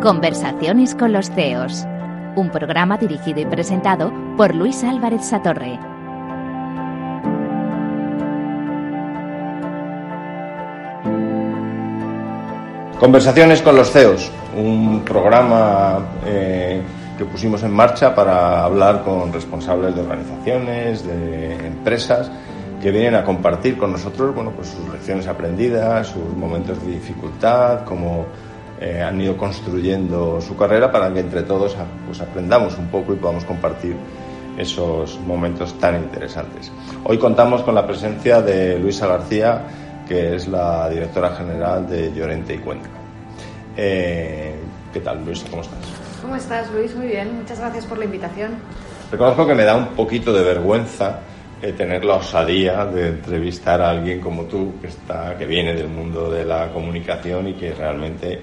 Conversaciones con los CEOs. Un programa dirigido y presentado por Luis Álvarez Satorre. Conversaciones con los CEOs, un programa eh, que pusimos en marcha para hablar con responsables de organizaciones, de empresas, que vienen a compartir con nosotros bueno, pues sus lecciones aprendidas, sus momentos de dificultad, cómo eh, han ido construyendo su carrera para que entre todos pues, aprendamos un poco y podamos compartir esos momentos tan interesantes. Hoy contamos con la presencia de Luisa García, que es la directora general de Llorente y Cuenca. Eh, ¿Qué tal, Luisa? ¿Cómo estás? ¿Cómo estás, Luis? Muy bien. Muchas gracias por la invitación. Reconozco que me da un poquito de vergüenza eh, tener la osadía de entrevistar a alguien como tú, que, está, que viene del mundo de la comunicación y que realmente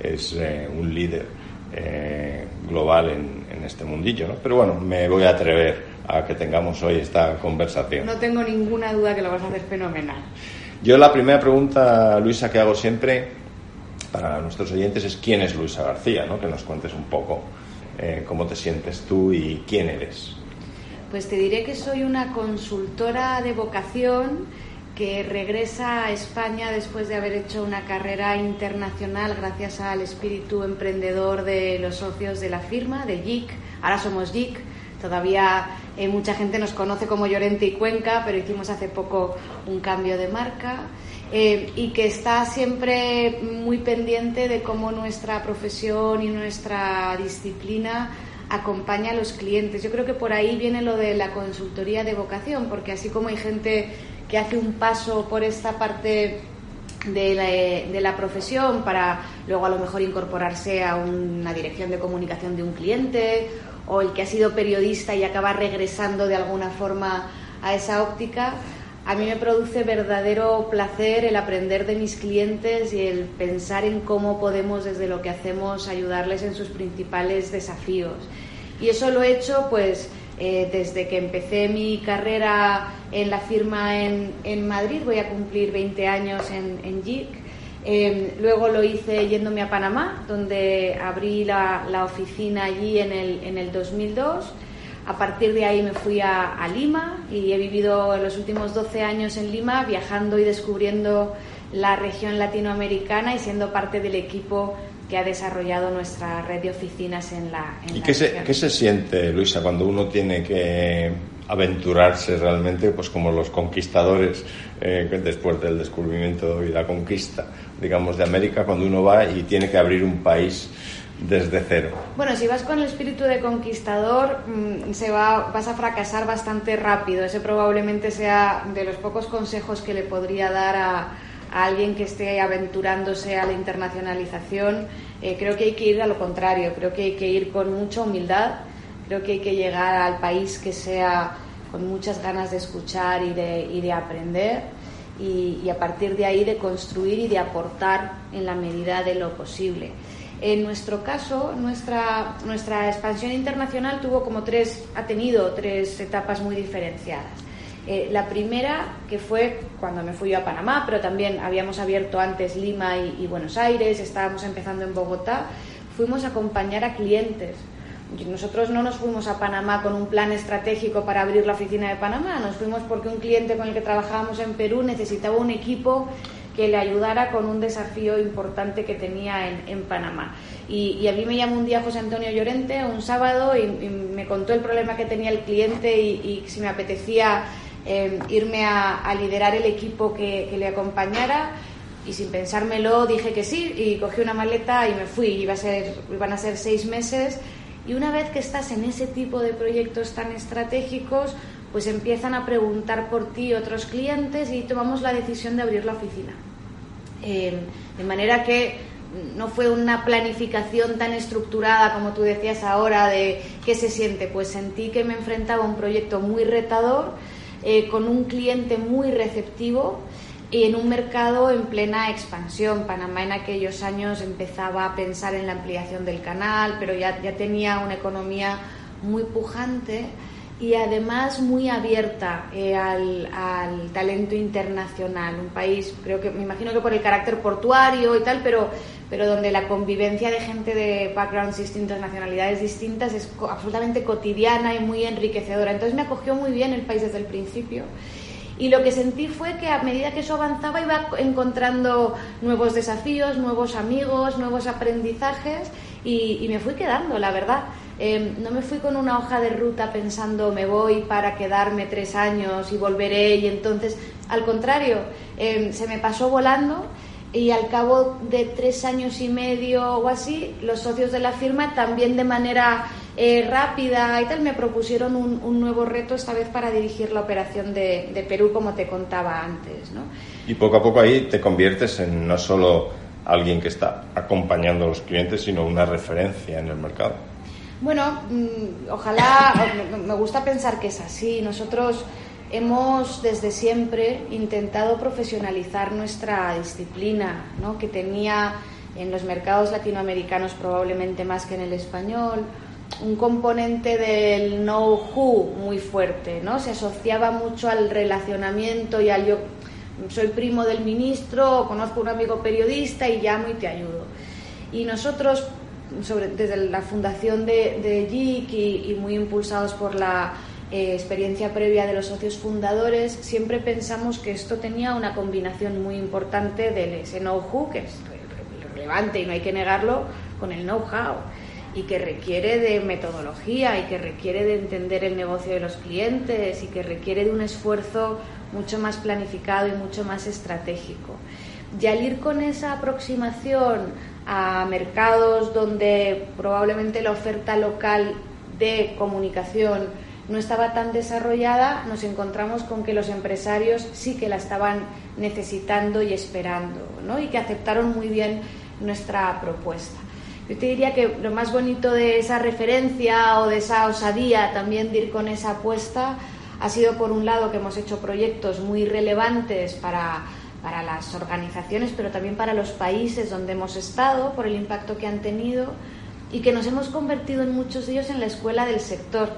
es eh, un líder eh, global en, en, este mundillo. ¿no? Pero bueno, me voy a atrever a que tengamos hoy esta conversación. No tengo ninguna duda que lo vas a hacer fenomenal. Yo la primera pregunta, Luisa, que hago siempre para nuestros oyentes es quién es Luisa García, ¿no? que nos cuentes un poco eh, cómo te sientes tú y quién eres. Pues te diré que soy una consultora de vocación que regresa a España después de haber hecho una carrera internacional gracias al espíritu emprendedor de los socios de la firma, de JIC. Ahora somos JIC. Todavía eh, mucha gente nos conoce como Llorente y Cuenca, pero hicimos hace poco un cambio de marca. Eh, y que está siempre muy pendiente de cómo nuestra profesión y nuestra disciplina acompaña a los clientes. Yo creo que por ahí viene lo de la consultoría de vocación, porque así como hay gente que hace un paso por esta parte de la, profesión para luego a lo mejor incorporarse a una dirección de comunicación de un cliente o el que ha sido periodista y acaba regresando de alguna forma a esa óptica, a mí me produce verdadero placer el aprender de mis clientes y el pensar en cómo podemos desde lo que hacemos ayudarles en sus principales desafíos. Y eso lo he hecho pues eh, desde que empecé mi carrera en la firma en, Madrid, voy a cumplir 20 años en, en. Eh, luego lo hice yéndome a Panamá, donde abrí la, la oficina allí en el, en el 2002 a partir de ahí me fui a, a, Lima y he vivido los últimos 12 años en Lima viajando y descubriendo la región latinoamericana y siendo parte del equipo que ha desarrollado nuestra red de oficinas en la. En ¿Y la qué, se, qué se siente, Luisa, cuando uno tiene que aventurarse realmente, pues como los conquistadores eh, después del descubrimiento y la conquista, digamos, de América, cuando uno va y tiene que abrir un país desde cero. Bueno, si vas con el espíritu de conquistador, mmm, se va, vas a fracasar bastante rápido. Ese probablemente sea de los pocos consejos que le podría dar a, alguien que esté aventurándose a la internacionalización. Eh, creo que hay que ir a lo contrario, creo que hay que ir con mucha humildad, creo que hay que llegar al país que sea con muchas ganas de escuchar y de, aprender. Y a partir de ahí de construir y de aportar en la medida de lo posible. En nuestro caso, nuestra, nuestra expansión internacional tuvo como tres, ha tenido tres etapas muy diferenciadas. Eh, la primera, que fue cuando me fui yo a Panamá, pero también habíamos abierto antes Lima y, y Buenos Aires, estábamos empezando en Bogotá, fuimos a acompañar a clientes. Nosotros no nos fuimos a Panamá con un plan estratégico para abrir la oficina de Panamá, nos fuimos porque un cliente con el que trabajábamos en Perú necesitaba un equipo que le ayudara con un desafío importante que tenía en, en Panamá. Y, y, a mí me llamó un día José Antonio Llorente, un sábado, y, me contó el problema que tenía el cliente y, y si me apetecía eh, irme a, a, liderar el equipo que, que, le acompañara. Y sin pensármelo dije que sí y cogí una maleta y me fui. Iba a ser, iban a ser seis meses. Y una vez que estás en ese tipo de proyectos tan estratégicos, pues empiezan a preguntar por ti otros clientes y tomamos la decisión de abrir la oficina. Eh, de manera que no fue una planificación tan estructurada como tú decías ahora de qué se siente, pues sentí que me enfrentaba a un proyecto muy retador, eh, con un cliente muy receptivo y en un mercado en plena expansión. Panamá en aquellos años empezaba a pensar en la ampliación del canal, pero ya, ya tenía una economía muy pujante y además muy abierta eh, al, talento internacional. Un país, creo que me imagino que por el carácter portuario y tal, pero, pero donde la convivencia de gente de backgrounds distintos, nacionalidades distintas, es absolutamente cotidiana y muy enriquecedora. Entonces me acogió muy bien el país desde el principio. Y lo que sentí fue que a medida que eso avanzaba iba encontrando nuevos desafíos, nuevos amigos, nuevos aprendizajes y, y me fui quedando, la verdad. Em, no me fui con una hoja de ruta pensando me voy para quedarme tres años y volveré y entonces, al contrario, em, se me pasó volando y al cabo de tres años y medio o así, los socios de la firma también de manera eh, rápida y tal me propusieron un, nuevo reto, esta vez para dirigir la operación de, de, Perú, como te contaba antes. ¿no? Y poco a poco ahí te conviertes en no solo alguien que está acompañando a los clientes, sino una referencia en el mercado. Bueno, mm, ojalá, me gusta pensar que es así. Nosotros hemos desde siempre intentado profesionalizar nuestra disciplina, ¿no? que tenía en los mercados latinoamericanos probablemente más que en el español, un componente del know-how muy fuerte, ¿no? Se asociaba mucho al relacionamiento y al yo soy primo del ministro, conozco a un amigo periodista y llamo y te ayudo. Y nosotros sobre, desde la fundación de, de JIC y, muy impulsados por la eh, experiencia previa de los socios fundadores, siempre pensamos que esto tenía una combinación muy importante del ese know-how, que es relevante y no hay que negarlo, con el know-how y que requiere de metodología y que requiere de entender el negocio de los clientes y que requiere de un esfuerzo mucho más planificado y mucho más estratégico. Y al ir con esa aproximación a mercados donde probablemente la oferta local de comunicación no estaba tan desarrollada, nos encontramos con que los empresarios sí que la estaban necesitando y esperando, ¿no? y que aceptaron muy bien nuestra propuesta. Yo te diría que lo más bonito de esa referencia o de esa osadía también de ir con esa apuesta ha sido, por un lado, que hemos hecho proyectos muy relevantes para para las organizaciones, pero también para los países donde hemos estado, por el impacto que han tenido y que nos hemos convertido en muchos de ellos en la escuela del sector.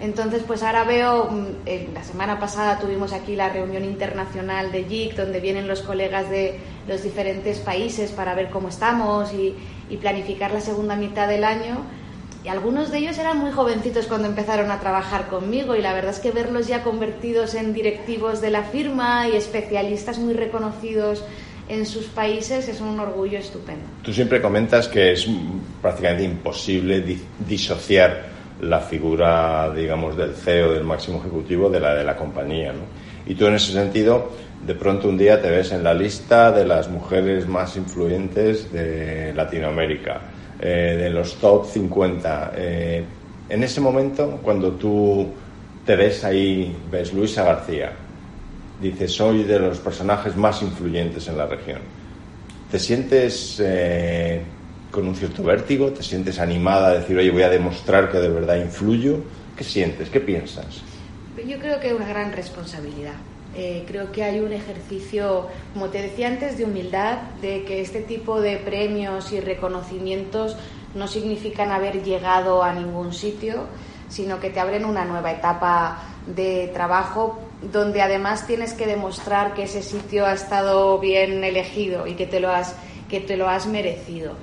Entonces, pues ahora veo, mm, la semana pasada tuvimos aquí la reunión internacional de JIC, donde vienen los colegas de los diferentes países para ver cómo estamos y planificar la segunda mitad del año y algunos de ellos eran muy jovencitos cuando empezaron a trabajar conmigo y la verdad es que verlos ya convertidos en directivos de la firma y especialistas muy reconocidos en sus países es un orgullo estupendo. Tú siempre comentas que es prácticamente imposible disociar la figura, digamos, del CEO, del máximo ejecutivo, de la de la compañía. ¿no? Y tú en ese sentido, de pronto un día te ves en la lista de las mujeres más influyentes de Latinoamérica eh, de los top 50. Eh, en ese momento, cuando tú te ves ahí, ves Luisa García, dices, soy de los personajes más influyentes en la región. ¿Te sientes eh, con un cierto vértigo? ¿Te sientes animada a decir, oye, voy a demostrar que de verdad influyo? ¿Qué sientes? ¿Qué piensas? Yo creo que es una gran responsabilidad. Eh, creo que hay un ejercicio, como te decía antes, de humildad, de que este tipo de premios y reconocimientos no significan haber llegado a ningún sitio, sino que te abren una nueva etapa de trabajo donde además tienes que demostrar que ese sitio ha estado bien elegido y que te lo has, que te lo has merecido.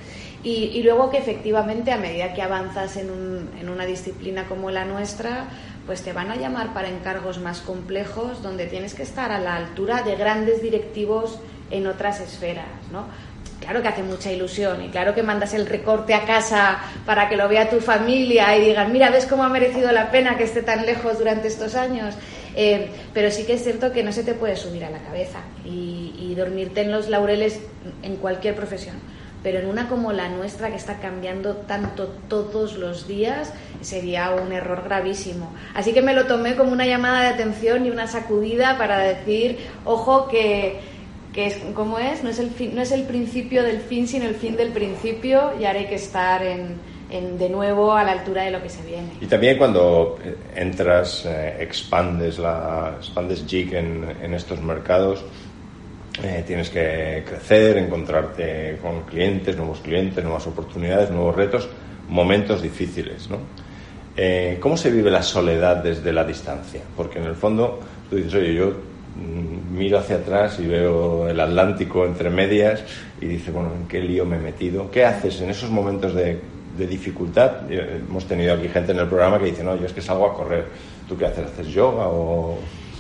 Y, luego que efectivamente a medida que avanzas en, en una disciplina como la nuestra, pues te van a llamar para encargos más complejos donde tienes que estar a la altura de grandes directivos en otras esferas, ¿no? Claro que hace mucha ilusión y claro que mandas el recorte a casa para que lo vea tu familia y digan, mira, ¿ves cómo ha merecido la pena que esté tan lejos durante estos años? Eh, pero sí que es cierto que no se te puede subir a la cabeza y dormirte en los laureles en cualquier profesión pero en una como la nuestra que está cambiando tanto todos los días sería un error gravísimo. Así que me lo tomé como una llamada de atención y una sacudida para decir, ojo que, que es como es, no es el no es el principio del fin, sino el fin del principio y ahora hay que estar en, de nuevo a la altura de lo que se viene. Y también cuando eh, entras, eh, expandes la expandes JIC en, en estos mercados, eh, tienes que crecer, encontrarte con clientes, nuevos clientes, nuevas oportunidades, nuevos retos, momentos difíciles. ¿no? Eh, ¿Cómo se vive la soledad desde la distancia? Porque en el fondo tú dices, oye, yo mm, miro hacia atrás y veo el Atlántico entre medias y dices, bueno, ¿en qué lío me he metido? ¿Qué haces en esos momentos de, dificultad? Eh, hemos tenido aquí gente en el programa que dice, no, yo es que salgo a correr. ¿Tú qué haces? ¿Haces yoga o...?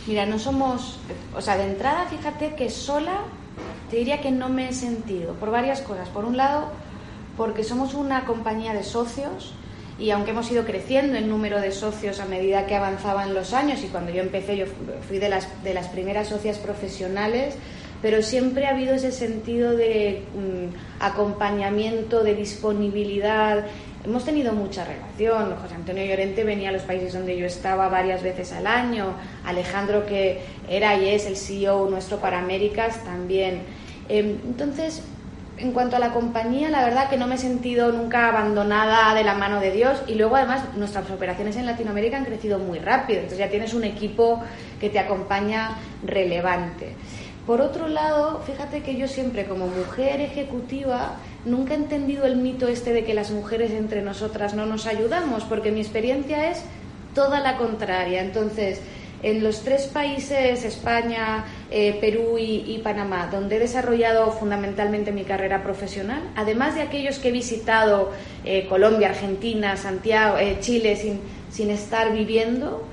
Mira, no somos... O sea, de entrada, fíjate que sola te diría que no me he sentido, por varias cosas. Por un lado, porque somos una compañía de socios y aunque hemos ido creciendo en número de socios a medida que avanzaban los años y cuando yo empecé yo fui de las, de las primeras socias profesionales, pero siempre ha habido ese sentido de mm, acompañamiento, de disponibilidad. Hemos tenido mucha relación. José Antonio Llorente venía a los países donde yo estaba varias veces al año. Alejandro, que era y es el CEO nuestro para Américas, también. Em, entonces, en cuanto a la compañía, la verdad que no me he sentido nunca abandonada de la mano de Dios y luego además nuestras operaciones en Latinoamérica han crecido muy rápido, entonces ya tienes un equipo que te acompaña relevante. Por otro lado, fíjate que yo siempre como mujer ejecutiva nunca he entendido el mito este de que las mujeres entre nosotras no nos ayudamos, porque mi experiencia es toda la contraria. Entonces, en los tres países, España, eh, Perú y, Panamá, donde he desarrollado fundamentalmente mi carrera profesional, además de aquellos que he visitado eh, Colombia, Argentina, Santiago, eh, Chile, sin, sin estar viviendo,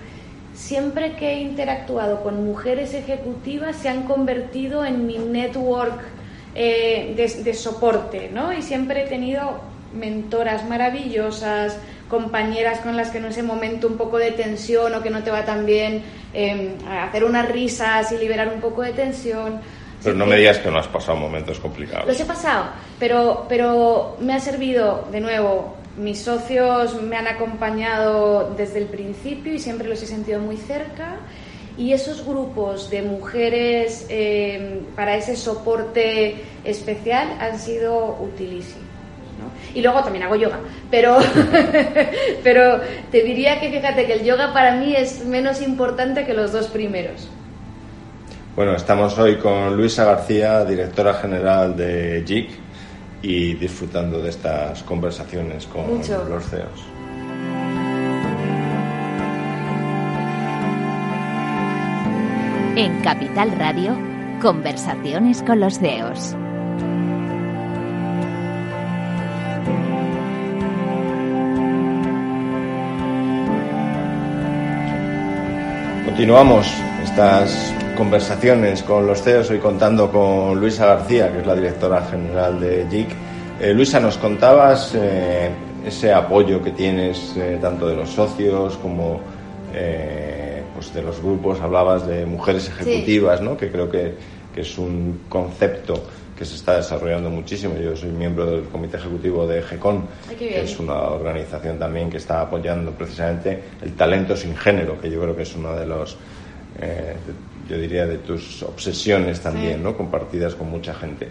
siempre que he interactuado con mujeres ejecutivas se han convertido en mi network de, de, soporte, ¿no? Y siempre he tenido mentoras maravillosas, compañeras con las que en ese momento un poco de tensión o que no te va tan bien, em, hacer unas risas y liberar un poco de tensión. Pero no me digas que no has pasado momentos complicados. Los he pasado, pero, pero me ha servido, de nuevo, mis socios me han acompañado desde el principio y siempre los he sentido muy cerca. Y esos grupos de mujeres em, para ese soporte especial han sido utilísimos. Y luego también hago yoga. Pero, pero te diría que fíjate que el yoga para mí es menos importante que los dos primeros. Bueno, estamos hoy con Luisa García, directora general de JIC, y disfrutando de estas conversaciones con los CEOs. En Capital Radio, conversaciones con los CEOs. Continuamos estas conversaciones con los CEOs, hoy contando con Luisa García, que es la directora general de JIC. Eh, Luisa, nos contabas eh, ese apoyo que tienes eh, tanto de los socios como pues de los grupos, hablabas de mujeres ejecutivas, ¿no? que creo que, que es un concepto que se está desarrollando muchísimo. Yo soy miembro del comité ejecutivo de GECON, que es una organización también que está apoyando precisamente el talento sin género, que yo creo que es uno de los, eh, yo diría, de tus obsesiones también, ¿no? compartidas con mucha gente.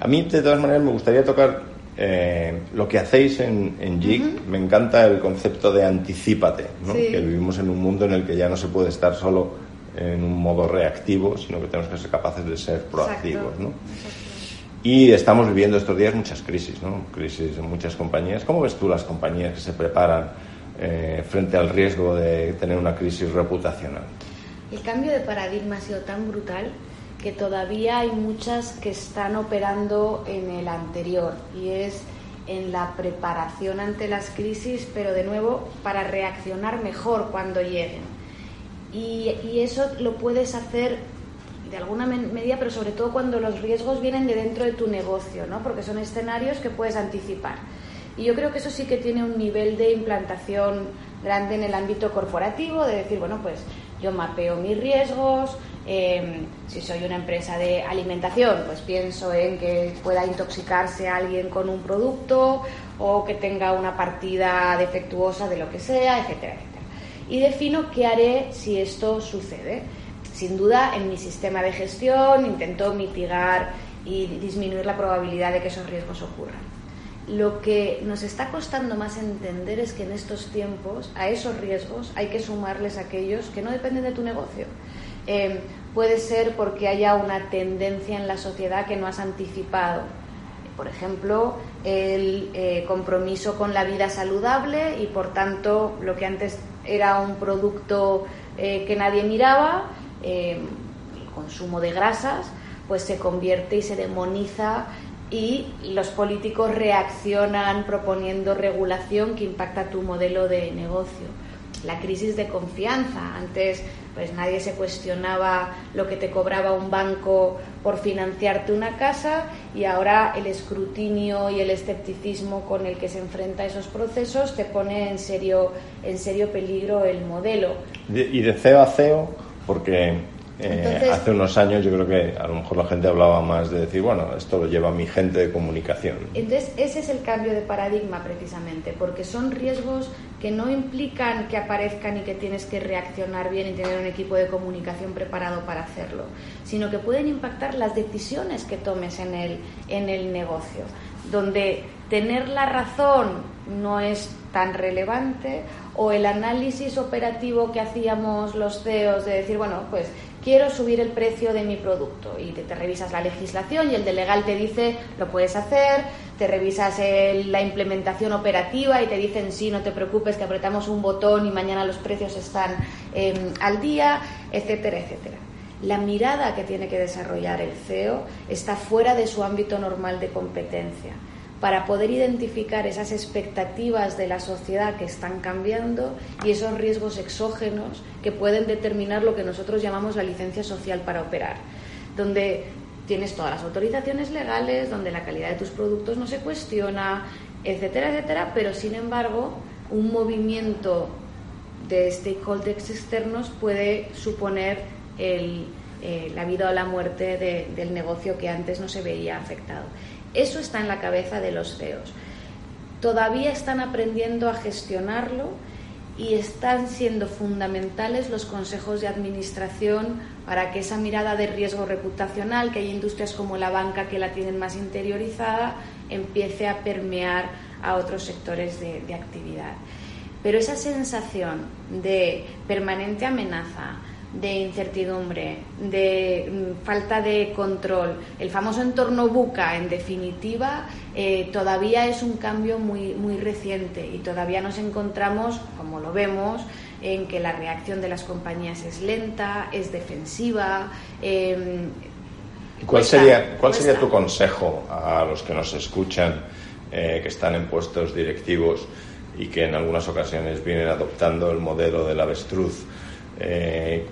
A mí, de todas maneras, me gustaría tocar eh, lo que hacéis en, en JIC. Me encanta el concepto de anticípate, ¿no? que vivimos en un mundo en el que ya no se puede estar solo en un modo reactivo, sino que tenemos que ser capaces de ser proactivos. ¿no? Y estamos viviendo estos días muchas crisis, ¿no? Crisis en muchas compañías. ¿Cómo ves tú las compañías que se preparan eh, frente al riesgo de tener una crisis reputacional? El cambio de paradigma ha sido tan brutal que todavía hay muchas que están operando en el anterior y es en la preparación ante las crisis, pero de nuevo para reaccionar mejor cuando lleguen. Y, eso lo puedes hacer de alguna medida, pero sobre todo cuando los riesgos vienen de dentro de tu negocio, ¿no? porque son escenarios que puedes anticipar. Y yo creo que eso sí que tiene un nivel de implantación grande en el ámbito corporativo, de decir, bueno, pues yo mapeo mis riesgos, em, si soy una empresa de alimentación, pues pienso en que pueda intoxicarse alguien con un producto o que tenga una partida defectuosa de lo que sea, etcétera, etcétera. Y defino qué haré si esto sucede sin duda en mi sistema de gestión intento mitigar y disminuir la probabilidad de que esos riesgos ocurran. Lo que nos está costando más entender es que en estos tiempos a esos riesgos hay que sumarles aquellos que no dependen de tu negocio. Eh, puede ser porque haya una tendencia en la sociedad que no has anticipado. Por ejemplo, el eh, compromiso con la vida saludable y por tanto lo que antes era un producto eh, que nadie miraba, el consumo de grasas, pues se convierte y se demoniza y los políticos reaccionan proponiendo regulación que impacta tu modelo de negocio. La crisis de confianza. Antes pues nadie se cuestionaba lo que te cobraba un banco por financiarte una casa y ahora el escrutinio y el escepticismo con el que se enfrenta esos procesos te pone en serio en serio peligro el modelo. Y de CEO a CEO, porque eh, hace unos años yo creo que a lo mejor la gente hablaba más de decir, bueno, esto lo lleva mi gente de comunicación. Entonces, ese es el cambio de paradigma precisamente, porque son riesgos que no implican que aparezcan y que tienes que reaccionar bien y tener un equipo de comunicación preparado para hacerlo, sino que pueden impactar las decisiones que tomes en el, en el negocio, donde tener la razón no es tan relevante o el análisis operativo que hacíamos los CEOs de decir, bueno, pues quiero subir el precio de mi producto. Y te, revisas la legislación y el de te dice lo puedes hacer, te revisas la implementación operativa y te dicen sí, no te preocupes que apretamos un botón y mañana los precios están em, al día, etcétera, etcétera. La mirada que tiene que desarrollar el CEO está fuera de su ámbito normal de competencia para poder identificar esas expectativas de la sociedad que están cambiando y esos riesgos exógenos que pueden determinar lo que nosotros llamamos la licencia social para operar, donde tienes todas las autorizaciones legales, donde la calidad de tus productos no se cuestiona, etcétera, etcétera, pero sin embargo un movimiento de stakeholders externos puede suponer eh, la vida o la muerte del negocio que antes no se veía afectado. Eso está en la cabeza de los CEOs. Todavía están aprendiendo a gestionarlo y están siendo fundamentales los consejos de administración para que esa mirada de riesgo reputacional, que hay industrias como la banca que la tienen más interiorizada, empiece a permear a otros sectores de, de actividad. Pero esa sensación de permanente amenaza, de incertidumbre, de mm, falta de control, el famoso entorno buca, en definitiva, eh, todavía es un cambio muy, muy reciente y todavía nos encontramos, como lo vemos, en que la reacción de las compañías es lenta, es defensiva. Em, ¿Cuál, sería, ¿Cuál sería tu consejo a los que nos escuchan, eh, que están en puestos directivos y que en algunas ocasiones vienen adoptando el modelo del avestruz? Eh,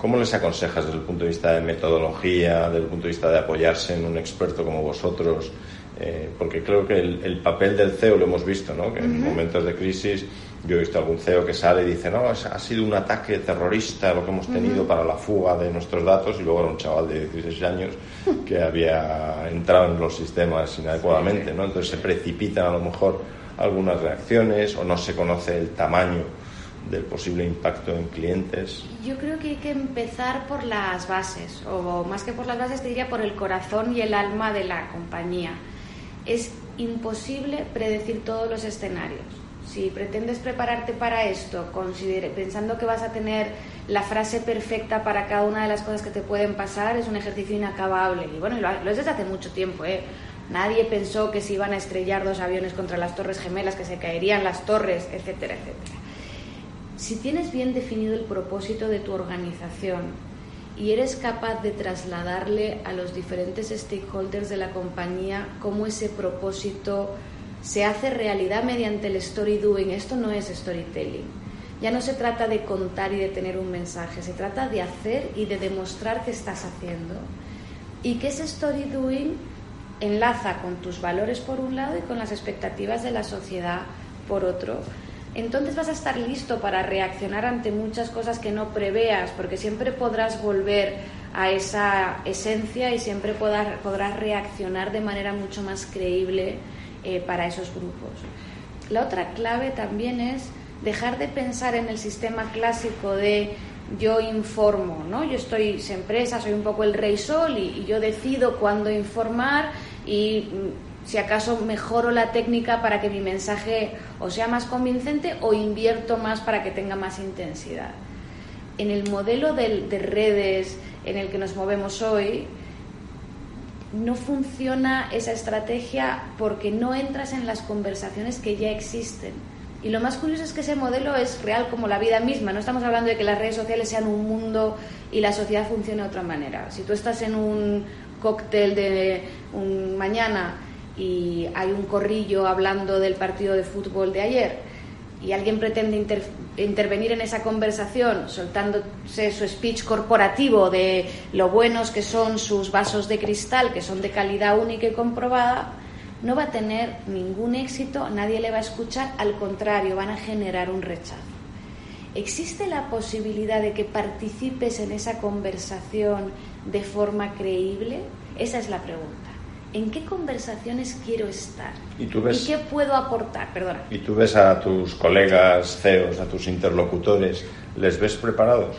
¿Cómo les aconsejas desde el punto de vista de metodología, desde el punto de vista de apoyarse en un experto como vosotros? Eh, porque creo que el, papel del CEO lo hemos visto, ¿no? Que en momentos de crisis yo he visto algún CEO que sale y dice, no, ha sido un ataque terrorista lo que hemos tenido para la fuga de nuestros datos y luego era un chaval de 16 años que había entrado en los sistemas inadecuadamente, ¿no? Entonces se precipitan a lo mejor algunas reacciones o no se conoce el tamaño del posible impacto en clientes? Yo creo que hay que empezar por las bases, o más que por las bases, te diría por el corazón y el alma de la compañía. Es imposible predecir todos los escenarios. Si pretendes prepararte para esto, pensando que vas a tener la frase perfecta para cada una de las cosas que te pueden pasar, es un ejercicio inacabable. Y bueno, lo es desde hace mucho tiempo. ¿eh? Nadie pensó que se iban a estrellar dos aviones contra las torres gemelas, que se caerían las torres, etcétera, etcétera. Si tienes bien definido el propósito de tu organización y eres capaz de trasladarle a los diferentes stakeholders de la compañía cómo ese propósito se hace realidad mediante el story doing, esto no es storytelling. Ya no se trata de contar y de tener un mensaje, se trata de hacer y de demostrar que estás haciendo. Y que ese story doing enlaza con tus valores por un lado y con las expectativas de la sociedad por otro entonces vas a estar listo para reaccionar ante muchas cosas que no preveas, porque siempre podrás volver a esa esencia y siempre podrás, reaccionar de manera mucho más creíble eh, para esos grupos. La otra clave también es dejar de pensar en el sistema clásico de yo informo, ¿no? Yo estoy empresa, soy un poco el rey sol y yo decido cuándo informar y mm, si acaso mejoro la técnica para que mi mensaje sea más convincente o invierto más para que tenga más intensidad. En el modelo de, redes en el que nos movemos hoy, no funciona esa estrategia porque no entras en las conversaciones que ya existen. Y lo más curioso es que ese modelo es real como la vida misma. No estamos hablando de que las redes sociales sean un mundo y la sociedad funcione de otra manera. Si tú estás en un cóctel de un mañana y hay un corrillo hablando del partido de fútbol de ayer y alguien pretende intervenir en esa conversación soltándose su speech corporativo de lo buenos que son sus vasos de cristal, que son de calidad única y comprobada, no va a tener ningún éxito, nadie le va a escuchar, al contrario, van a generar un rechazo. ¿Existe la posibilidad de que participes en esa conversación de forma creíble? Esa es la pregunta. ¿En qué conversaciones quiero estar? ¿Y, tú ves, qué puedo aportar? Perdona. ¿Y tú ves a tus colegas CEOs, a tus interlocutores, les ves preparados?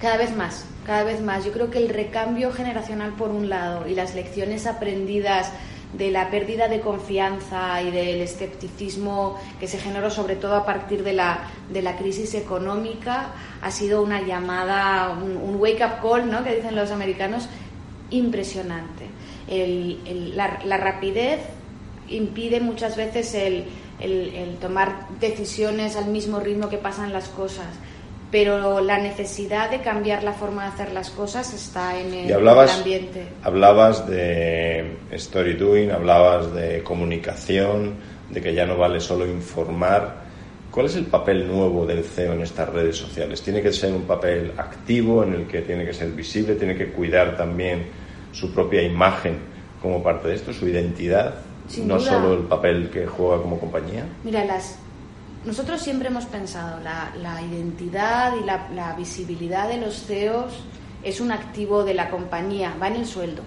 Cada vez más, cada vez más. Yo creo que el recambio generacional por un lado y las lecciones aprendidas de la pérdida de confianza y del escepticismo que se generó sobre todo a partir de la, de la crisis económica ha sido una llamada, un, wake-up call, ¿no? que dicen los americanos, impresionante. La, rapidez impide muchas veces el, el tomar decisiones al mismo ritmo que pasan las cosas pero la necesidad de cambiar la forma de hacer las cosas está en el, ambiente. Hablabas de story doing, hablabas de comunicación, de que ya no vale solo informar. ¿Cuál es el papel nuevo del CEO en estas redes sociales? ¿Tiene que ser un papel activo en el que tiene que ser visible, tiene que cuidar también su propia imagen como parte de esto, su identidad, no solo el papel que juega como compañía? Mira, las nosotros siempre hemos pensado la, la identidad y la, visibilidad de los CEOs es un activo de la compañía, va en el sueldo.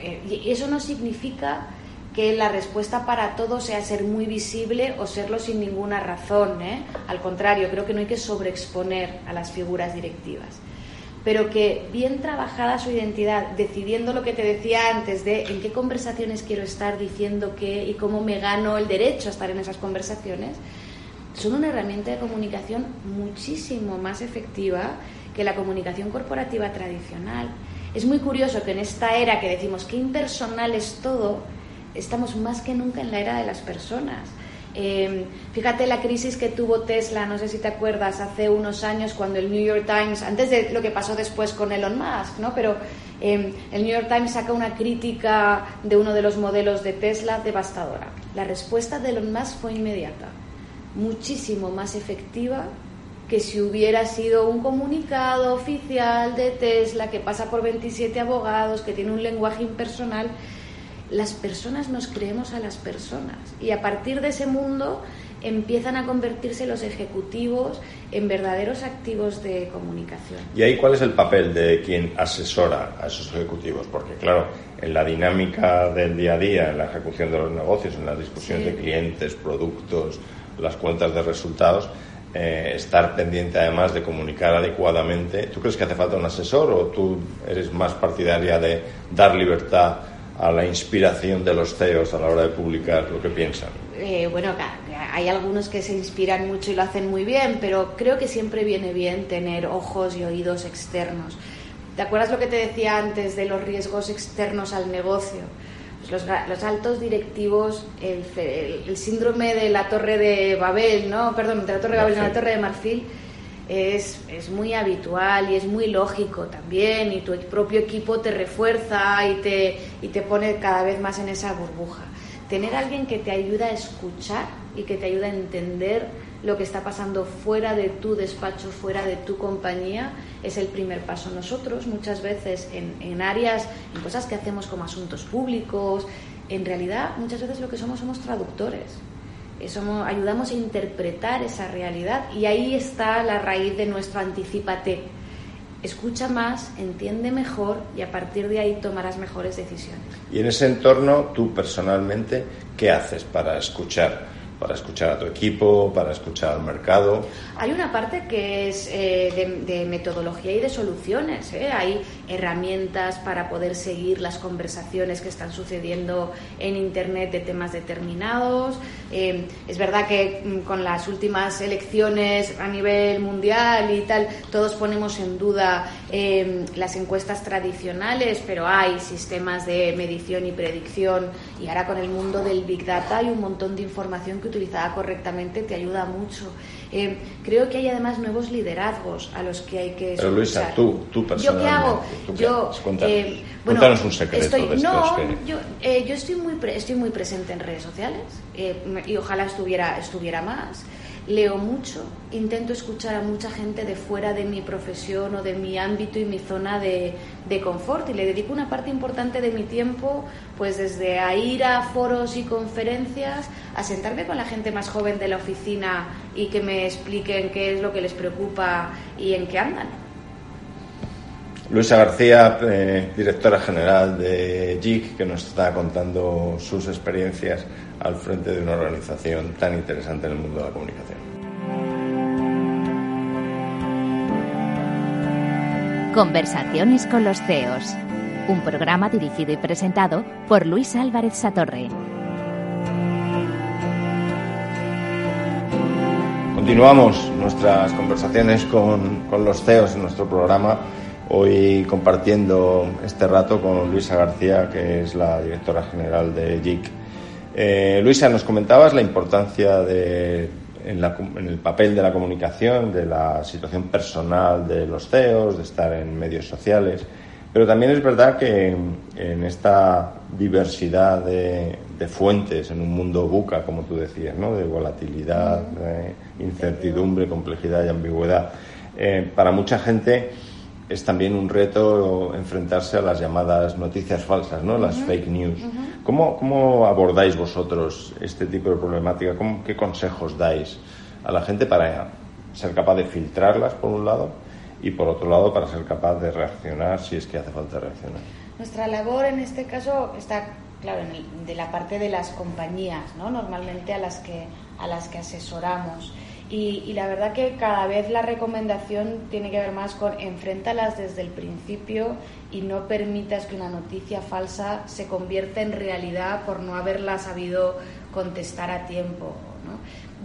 Eh, y eso no significa que la respuesta para todo sea ser muy visible o serlo sin ninguna razón. ¿eh? Al contrario, creo que no hay que sobreexponer a las figuras directivas. Pero que bien trabajada su identidad, decidiendo lo que te decía antes de en qué conversaciones quiero estar, diciendo qué y cómo me gano el derecho a estar en esas conversaciones, son una herramienta de comunicación muchísimo más efectiva que la comunicación corporativa tradicional. Es muy curioso que en esta era que decimos que impersonal es todo, estamos más que nunca en la era de las personas. Em, fíjate la crisis que tuvo Tesla, no sé si te acuerdas, hace unos años cuando el New York Times, antes de lo que pasó después con Elon Musk, ¿no? Pero em, el New York Times saca una crítica de uno de los modelos de Tesla devastadora. La respuesta de Elon Musk fue inmediata muchísimo más efectiva que si hubiera sido un comunicado oficial de Tesla que pasa por 27 abogados, que tiene un lenguaje impersonal. Las personas nos creemos a las personas y a partir de ese mundo empiezan a convertirse los ejecutivos en verdaderos activos de comunicación. ¿Y ahí cuál es el papel de quien asesora a esos ejecutivos? Porque claro, en la dinámica del día a día, en la ejecución de los negocios, en la discusión de clientes, productos, las cuentas de resultados, eh, estar pendiente además de comunicar adecuadamente. ¿Tú crees que hace falta un asesor o tú eres más partidaria de dar libertad a la inspiración de los CEOs a la hora de publicar lo que piensan? Eh, bueno, hay algunos que se inspiran mucho y lo hacen muy bien, pero creo que siempre viene bien tener ojos y oídos externos. ¿Te acuerdas lo que te decía antes de los riesgos externos al negocio? los, altos directivos, el, síndrome de la Torre de Babel, ¿no? Perdón, de la Torre de Babel, no, la Torre de Marfil, es, es, muy habitual y es muy lógico también, y tu propio equipo te refuerza y te, y te pone cada vez más en esa burbuja. Tener alguien que te ayuda a escuchar y que te ayuda a entender lo que está pasando fuera de tu despacho, fuera de tu compañía, es el primer paso. Nosotros muchas veces en, en áreas, en cosas que hacemos como asuntos públicos, en realidad muchas veces lo que somos somos traductores. Eh, somos, ayudamos a interpretar esa realidad y ahí está la raíz de nuestro anticipate. Escucha más, entiende mejor y a partir de ahí tomarás mejores decisiones. Y en ese entorno, tú personalmente, ¿qué haces para escuchar? para escuchar a tu equipo, para escuchar al mercado. Hay una parte que es eh, de, metodología y de soluciones. ¿eh? Hay herramientas para poder seguir las conversaciones que están sucediendo en Internet de temas determinados. Eh, es verdad que mm, con las últimas elecciones a nivel mundial y tal, todos ponemos en duda eh, las encuestas tradicionales, pero hay sistemas de medición y predicción y ahora con el mundo del Big Data hay un montón de información que utilizada correctamente te ayuda mucho. Eh, creo que hay además nuevos liderazgos a los que hay que Pero Luisa, tú, tú ¿Yo qué hago? yo, eh, cuéntanos, un secreto estoy, de no, que... yo, eh, yo estoy muy, estoy muy presente en redes sociales y ojalá estuviera, estuviera más leo mucho, intento escuchar a mucha gente de fuera de mi profesión o de mi ámbito y mi zona de, confort y le dedico una parte importante de mi tiempo pues desde a ir a foros y conferencias, a sentarme con la gente más joven de la oficina y que me expliquen qué es lo que les preocupa y en qué andan. Luisa García, eh, directora general de JIC, que nos está contando sus experiencias al frente de una organización tan interesante en el mundo de la comunicación. Conversaciones con los CEOs, un programa dirigido y presentado por Luis Álvarez Satorre. Continuamos nuestras conversaciones con, con los CEOs en nuestro programa hoy compartiendo este rato con Luisa García, que es la directora general de JIC. Eh, Luisa, nos comentabas la importancia de, en, el papel de la comunicación, de la situación personal de los CEOs, de estar en medios sociales, pero también es verdad que en esta diversidad de, fuentes, en un mundo buca, como tú decías, ¿no? de volatilidad, incertidumbre, complejidad y ambigüedad, eh, para mucha gente es también un reto enfrentarse a las llamadas noticias falsas, ¿no? las fake news. ¿Cómo, abordáis vosotros este tipo de problemática? ¿Qué consejos dais a la gente para ser capaz de filtrarlas, por un lado, y por otro lado, para ser capaz de reaccionar si es que hace falta reaccionar? Nuestra labor en este caso está, claro, en de la parte de las compañías, ¿no? normalmente a las que, a las que asesoramos. Y, la verdad que cada vez la recomendación tiene que ver más con enfréntalas desde el principio y no permitas que una noticia falsa se convierta en realidad por no haberla sabido contestar a tiempo.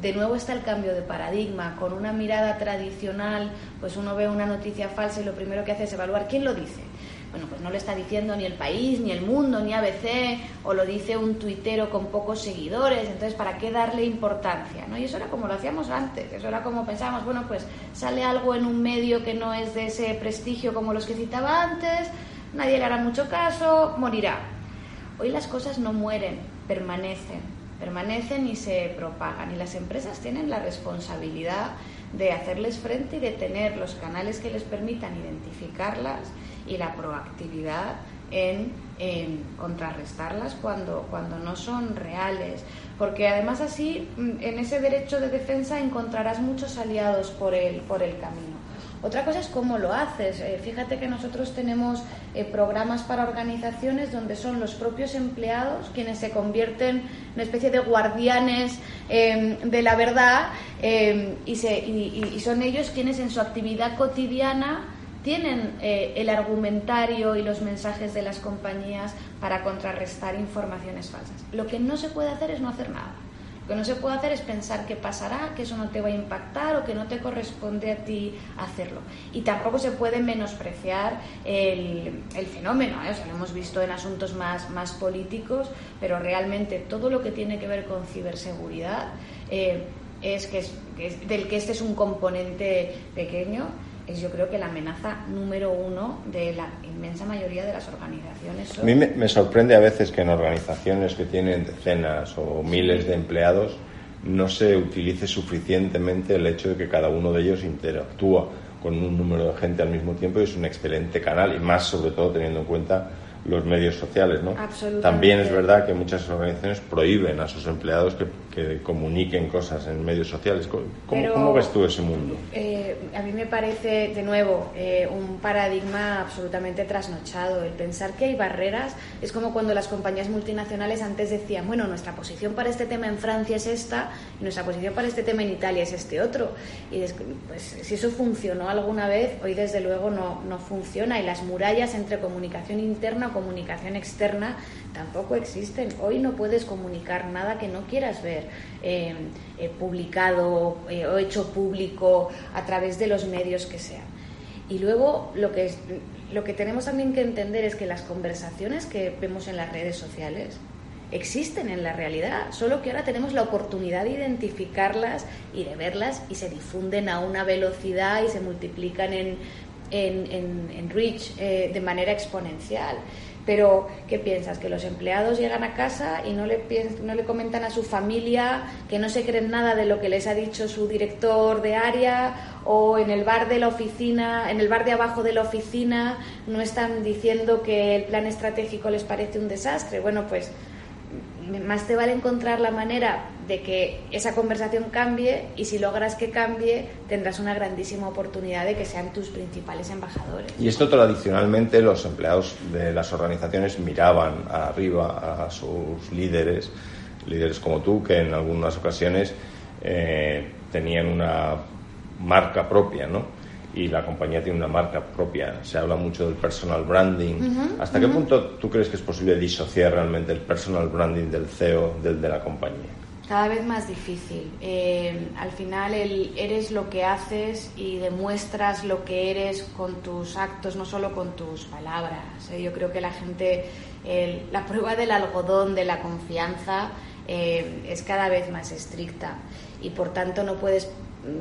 De nuevo está el cambio de paradigma. Con una mirada tradicional, pues uno ve una noticia falsa y lo primero que hace es evaluar quién lo dice bueno, pues no lo está diciendo ni el país, ni el mundo, ni ABC, o lo dice un tuitero con pocos seguidores, entonces ¿para qué darle importancia? ¿no? Y eso era como lo hacíamos antes, eso era como pensábamos, bueno, pues sale algo en un medio que no es de ese prestigio como los que citaba antes, nadie le hará mucho caso, morirá. Hoy las cosas no mueren, permanecen, permanecen y se propagan, y las empresas tienen la responsabilidad de hacerles frente y de tener los canales que les permitan identificarlas y la proactividad en, contrarrestarlas cuando, cuando no son reales. Porque además así, mm, en ese derecho de defensa encontrarás muchos aliados por el, por el camino. Otra cosa es cómo lo haces. Eh, fíjate que nosotros tenemos eh, programas para organizaciones donde son los propios empleados quienes se convierten en una especie de guardianes em, de la verdad em, y, se, y son ellos quienes en su actividad cotidiana tienen eh, el argumentario y los mensajes de las compañías para contrarrestar informaciones falsas. Lo que no se puede hacer es no hacer nada. Que no se puede hacer es pensar que pasará, que eso no te va a impactar o que no te corresponde a ti hacerlo. Y tampoco se puede menospreciar el, fenómeno. ¿eh? lo hemos visto en asuntos más, más políticos, pero realmente todo lo que tiene que ver con ciberseguridad eh, es, que es del que este es un componente pequeño es yo creo que la amenaza número uno de la inmensa mayoría de las organizaciones. A mí me, sorprende a veces que en organizaciones que tienen decenas o miles de empleados no se utilice suficientemente el hecho de que cada uno de ellos interactúa con un número de gente al mismo tiempo y es un excelente canal y más sobre todo teniendo en cuenta los medios sociales, ¿no? También es verdad que muchas organizaciones prohíben a sus empleados que, comuniquen cosas en medios sociales. ¿Cómo, ves tú ese mundo? Eh, a mí me parece, de nuevo, eh, un paradigma absolutamente trasnochado. El pensar que hay barreras es como cuando las compañías multinacionales antes decían, bueno, nuestra posición para este tema en Francia es esta y nuestra posición para este tema en Italia es este otro. Y pues si eso funcionó alguna vez, hoy desde luego no, no funciona y las murallas entre comunicación interna comunicación externa tampoco existen. Hoy no puedes comunicar nada que no quieras ver. Eh, eh, publicado o hecho público a través de los medios que sean. Y luego lo que, lo que tenemos también que entender es que las conversaciones que vemos en las redes sociales existen en la realidad, solo que ahora tenemos la oportunidad de identificarlas y de verlas y se difunden a una velocidad y se multiplican en, en, en, reach eh, de manera exponencial. Pero, ¿qué piensas? ¿Que los empleados llegan a casa y no le, no le comentan a su familia que no se creen nada de lo que les ha dicho su director de área? ¿O en el bar de la oficina, en el bar de abajo de la oficina, no están diciendo que el plan estratégico les parece un desastre? Bueno, pues más te vale encontrar la manera de que esa conversación cambie y si logras que cambie tendrás una grandísima oportunidad de que sean tus principales embajadores. Y esto tradicionalmente los empleados de las organizaciones miraban arriba a sus líderes, líderes como tú, que en algunas ocasiones eh, tenían una marca propia, ¿no? Y la compañía tiene una marca propia. Se habla mucho del personal branding. ¿Hasta qué punto tú crees que es posible disociar realmente el personal branding del CEO del de la compañía? Cada vez más difícil. Eh, al final el, eres lo que haces y demuestras lo que eres con tus actos, no solo con tus palabras. Eh, yo creo que la gente, la prueba del algodón, de la confianza, eh, es cada vez más estricta y por tanto no puedes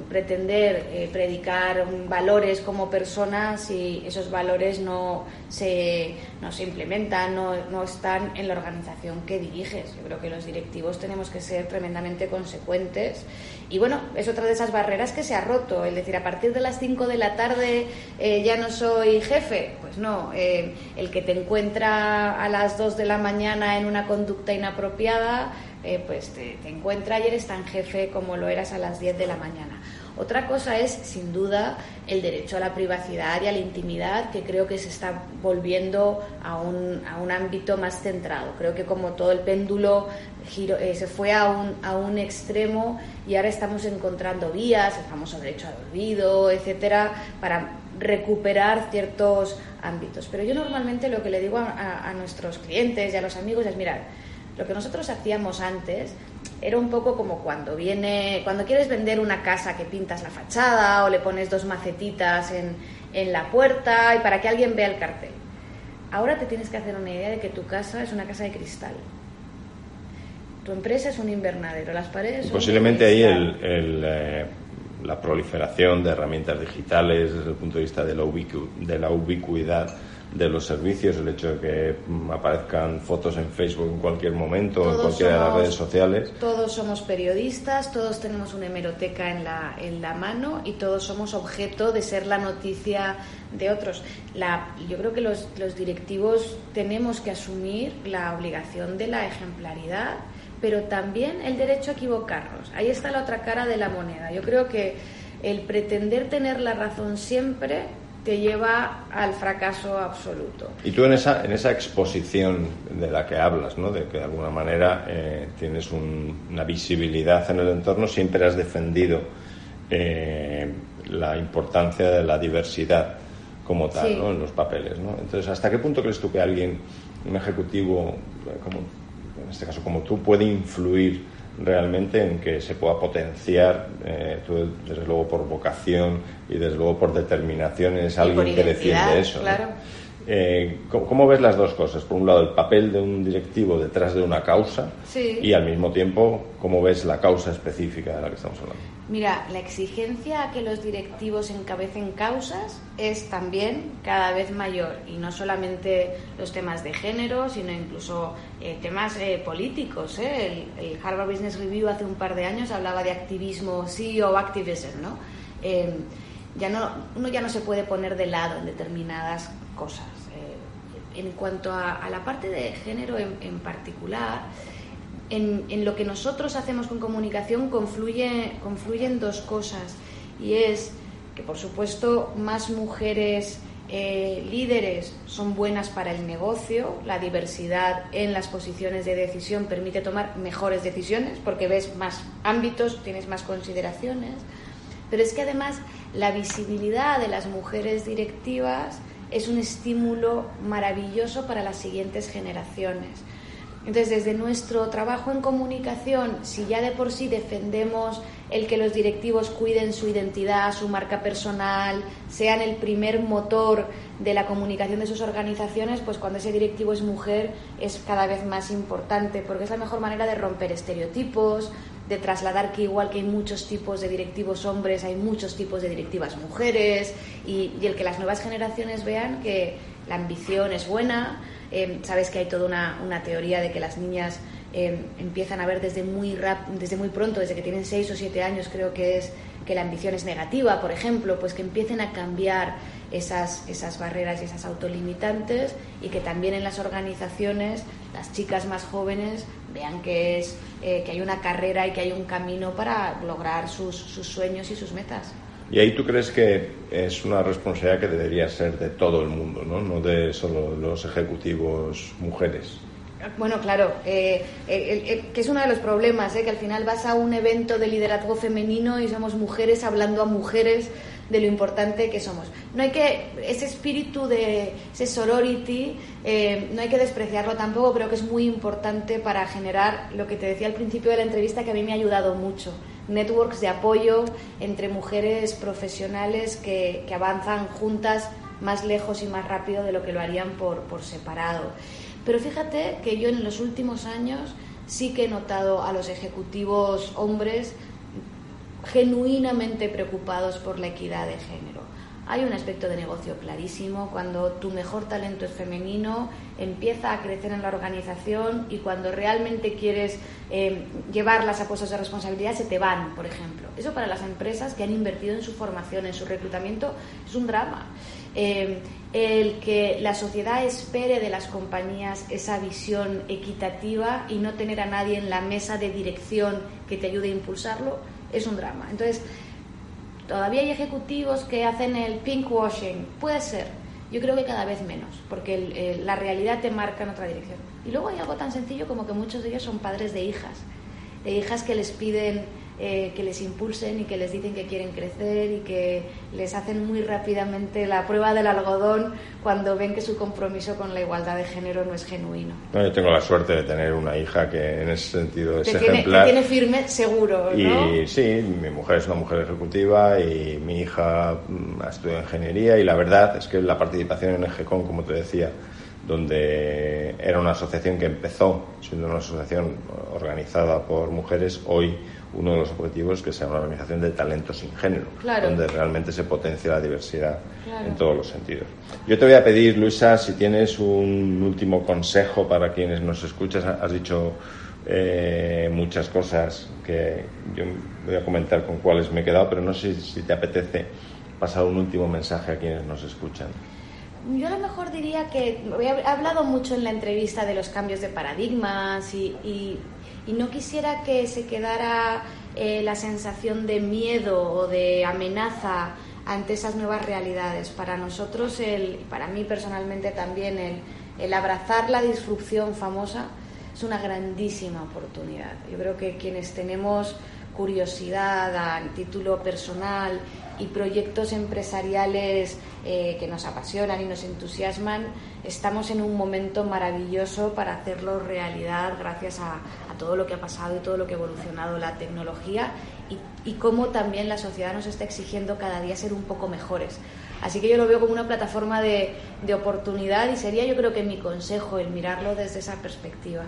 pretender eh, predicar valores como personas si esos valores no se, no se implementan, no, no, están en la organización que diriges. Yo creo que los directivos tenemos que ser tremendamente consecuentes y bueno, es otra de esas barreras que se ha roto, el decir a partir de las 5 de la tarde eh, ya no soy jefe, pues no, eh, el que te encuentra a las 2 de la mañana en una conducta inapropiada eh, pues te, encuentra y eres tan jefe como lo eras a las 10 de la mañana. Otra cosa es, sin duda, el derecho a la privacidad y a la intimidad, que creo que se está volviendo a un, a un ámbito más centrado. Creo que como todo el péndulo giro, eh, se fue a un, a un extremo y ahora estamos encontrando vías, el famoso derecho al olvido, etcétera, para recuperar ciertos ámbitos. Pero yo normalmente lo que le digo a, a nuestros clientes y a los amigos es, mirar, lo que nosotros hacíamos antes era un poco como cuando viene, cuando quieres vender una casa que pintas la fachada o le pones dos macetitas en, en la puerta y para que alguien vea el cartel. Ahora te tienes que hacer una idea de que tu casa es una casa de cristal. Tu empresa es un invernadero, las paredes. Y posiblemente ahí el, eh, la proliferación de herramientas digitales desde el punto de vista de la, de la ubicuidad de los servicios, el hecho de que mm, aparezcan fotos en Facebook en cualquier momento, en cualquiera de las redes sociales. Todos somos periodistas, todos tenemos una hemeroteca en la, en la mano y todos somos objeto de ser la noticia de otros. La, yo creo que los, los directivos tenemos que asumir la obligación de la ejemplaridad, pero también el derecho a equivocarnos. Ahí está la otra cara de la moneda. Yo creo que el pretender tener la razón siempre te lleva al fracaso absoluto. Y tú en esa, en esa exposición de la que hablas, ¿no? de que de alguna manera eh, tienes una visibilidad en el entorno, siempre has defendido eh, la importancia de la diversidad como tal ¿no? en los papeles. ¿no? Entonces, ¿hasta qué punto crees tú que alguien, un ejecutivo, como, en este caso como tú, puede influir realmente en que se pueda potenciar, eh, tú desde luego por vocación y desde luego por determinación es alguien que defiende eso. Eh, ¿cómo, ves las dos cosas? Por un lado, el papel de un directivo detrás de una causa y al mismo tiempo, ¿cómo ves la causa específica de la que estamos hablando? Mira, la exigencia a que los directivos encabecen causas es también cada vez mayor y no solamente los temas de género, sino incluso eh, temas eh, políticos. El, el, Harvard Business Review hace un par de años hablaba de activismo, CEO activism, ¿no? ya no, uno ya no se puede poner de lado en determinadas cosas. Eh, en cuanto a, la parte de género en, particular, en, lo que nosotros hacemos con comunicación confluye, confluyen dos cosas y es que por supuesto más mujeres eh, líderes son buenas para el negocio, la diversidad en las posiciones de decisión permite tomar mejores decisiones porque ves más ámbitos, tienes más consideraciones, pero es que además la visibilidad de las mujeres directivas es un estímulo maravilloso para las siguientes generaciones. Entonces, desde nuestro trabajo en comunicación, si ya de por sí defendemos el que los directivos cuiden su identidad, su marca personal, sean el primer motor de la comunicación de sus organizaciones, pues cuando ese directivo es mujer es cada vez más importante, porque es la mejor manera de romper estereotipos, de trasladar que igual que hay muchos tipos de directivos hombres, hay muchos tipos de directivas mujeres, y, el que las nuevas generaciones vean que la ambición es buena, eh, sabes que hay toda una, una teoría de que las niñas eh, empiezan a ver desde muy, desde muy pronto, desde que tienen 6 o 7 años, creo que es que la ambición es negativa, por ejemplo, pues que empiecen a cambiar esas, esas barreras y esas autolimitantes y que también en las organizaciones las chicas más jóvenes vean que, es, eh, que hay una carrera y que hay un camino para lograr sus, sus sueños y sus metas. Y ahí tú crees que es una responsabilidad que debería ser de todo el mundo, no, no de solo los ejecutivos mujeres. Bueno, claro, eh, eh, que es uno de los problemas, que al final vas a un evento de liderazgo femenino y somos mujeres hablando a mujeres de lo importante que somos. No hay que, ese espíritu de ese sorority, eh, no hay que despreciarlo tampoco, creo que es muy importante para generar lo que te decía al principio de la entrevista, que a mí me ha ayudado mucho. Networks de apoyo entre mujeres profesionales que, que avanzan juntas más lejos y más rápido de lo que lo harían por, por separado. Pero fíjate que yo en los últimos años sí que he notado a los ejecutivos hombres genuinamente preocupados por la equidad de género. Hay un aspecto de negocio clarísimo. Cuando tu mejor talento es femenino, empieza a crecer en la organización y cuando realmente quieres eh, llevarlas a puestos de responsabilidad, se te van, por ejemplo. Eso para las empresas que han invertido en su formación, en su reclutamiento, es un drama. Eh, el que la sociedad espere de las compañías esa visión equitativa y no tener a nadie en la mesa de dirección que te ayude a impulsarlo, es un drama. Entonces, todavía hay ejecutivos que hacen el pink washing, puede ser. Yo creo que cada vez menos, porque la realidad te marca en otra dirección. Y luego hay algo tan sencillo como que muchos de ellos son padres de hijas, de hijas que les piden eh, que les impulsen y que les dicen que quieren crecer y que les hacen muy rápidamente la prueba del algodón cuando ven que su compromiso con la igualdad de género no es genuino. yo tengo la suerte de tener una hija que en ese sentido es ejemplar. Que tiene firme, seguro, ¿no? Y sí, mi mujer es una mujer ejecutiva y mi hija mm, ha estudiado ingeniería y la verdad es que la participación en EGECON, como te decía, donde era una asociación que empezó siendo una asociación organizada por mujeres, hoy uno de los objetivos es que sea una organización de talento sin género, donde realmente se potencia la diversidad en todos los sentidos. Yo te voy a pedir, Luisa, si tienes un último consejo para quienes nos escuchas. Has dicho eh, muchas cosas que yo voy a comentar con cuáles me he quedado, pero no sé si te apetece pasar un último mensaje a quienes nos escuchan. Yo a lo mejor diría que he hablado mucho en la entrevista de los cambios de paradigmas y y no quisiera que se quedara eh, la sensación de miedo o de amenaza ante esas nuevas realidades. Para nosotros, el, para mí personalmente también, el, el abrazar la disrupción famosa es una grandísima oportunidad. Yo creo que quienes tenemos curiosidad a título personal y proyectos empresariales eh, que nos apasionan y nos entusiasman, estamos en un momento maravilloso para hacerlo realidad gracias a, todo lo que ha pasado y todo lo que ha evolucionado la tecnología y, y cómo también la sociedad nos está exigiendo cada día ser un poco mejores. Así que yo lo veo como una plataforma de, de oportunidad y sería yo creo que mi consejo el mirarlo desde esa perspectiva.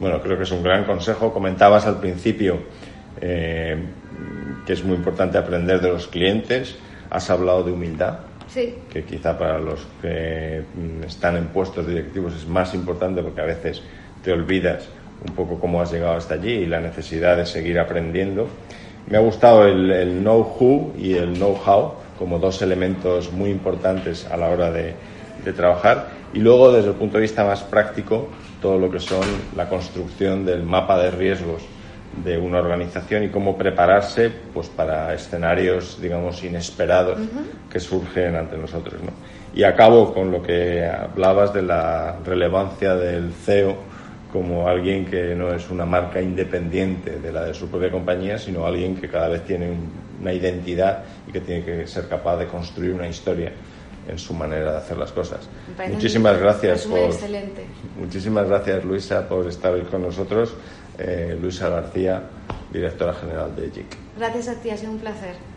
Bueno, creo que es un gran consejo. Comentabas al principio eh, que es muy importante aprender de los clientes. Has hablado de humildad, que quizá para los que mm, están en puestos directivos es más importante porque a veces te olvidas un poco cómo has llegado hasta allí y la necesidad de seguir aprendiendo. Me ha gustado el, el know-who y el know-how como dos elementos muy importantes a la hora de, de trabajar. Y luego, desde el punto de vista más práctico, todo lo que son la construcción del mapa de riesgos de una organización y cómo prepararse pues para escenarios digamos inesperados que surgen ante nosotros ¿no? y acabo con lo que hablabas de la relevancia del CEO como alguien que no es una marca independiente de la de su propia compañía sino alguien que cada vez tiene una identidad y que tiene que ser capaz de construir una historia en su manera de hacer las cosas. Muchísimas gracias por excelente. muchísimas gracias Luisa por estar hoy con nosotros. Eh, Luisa García, directora general de JIC. Gracias a ti, ha sido un placer.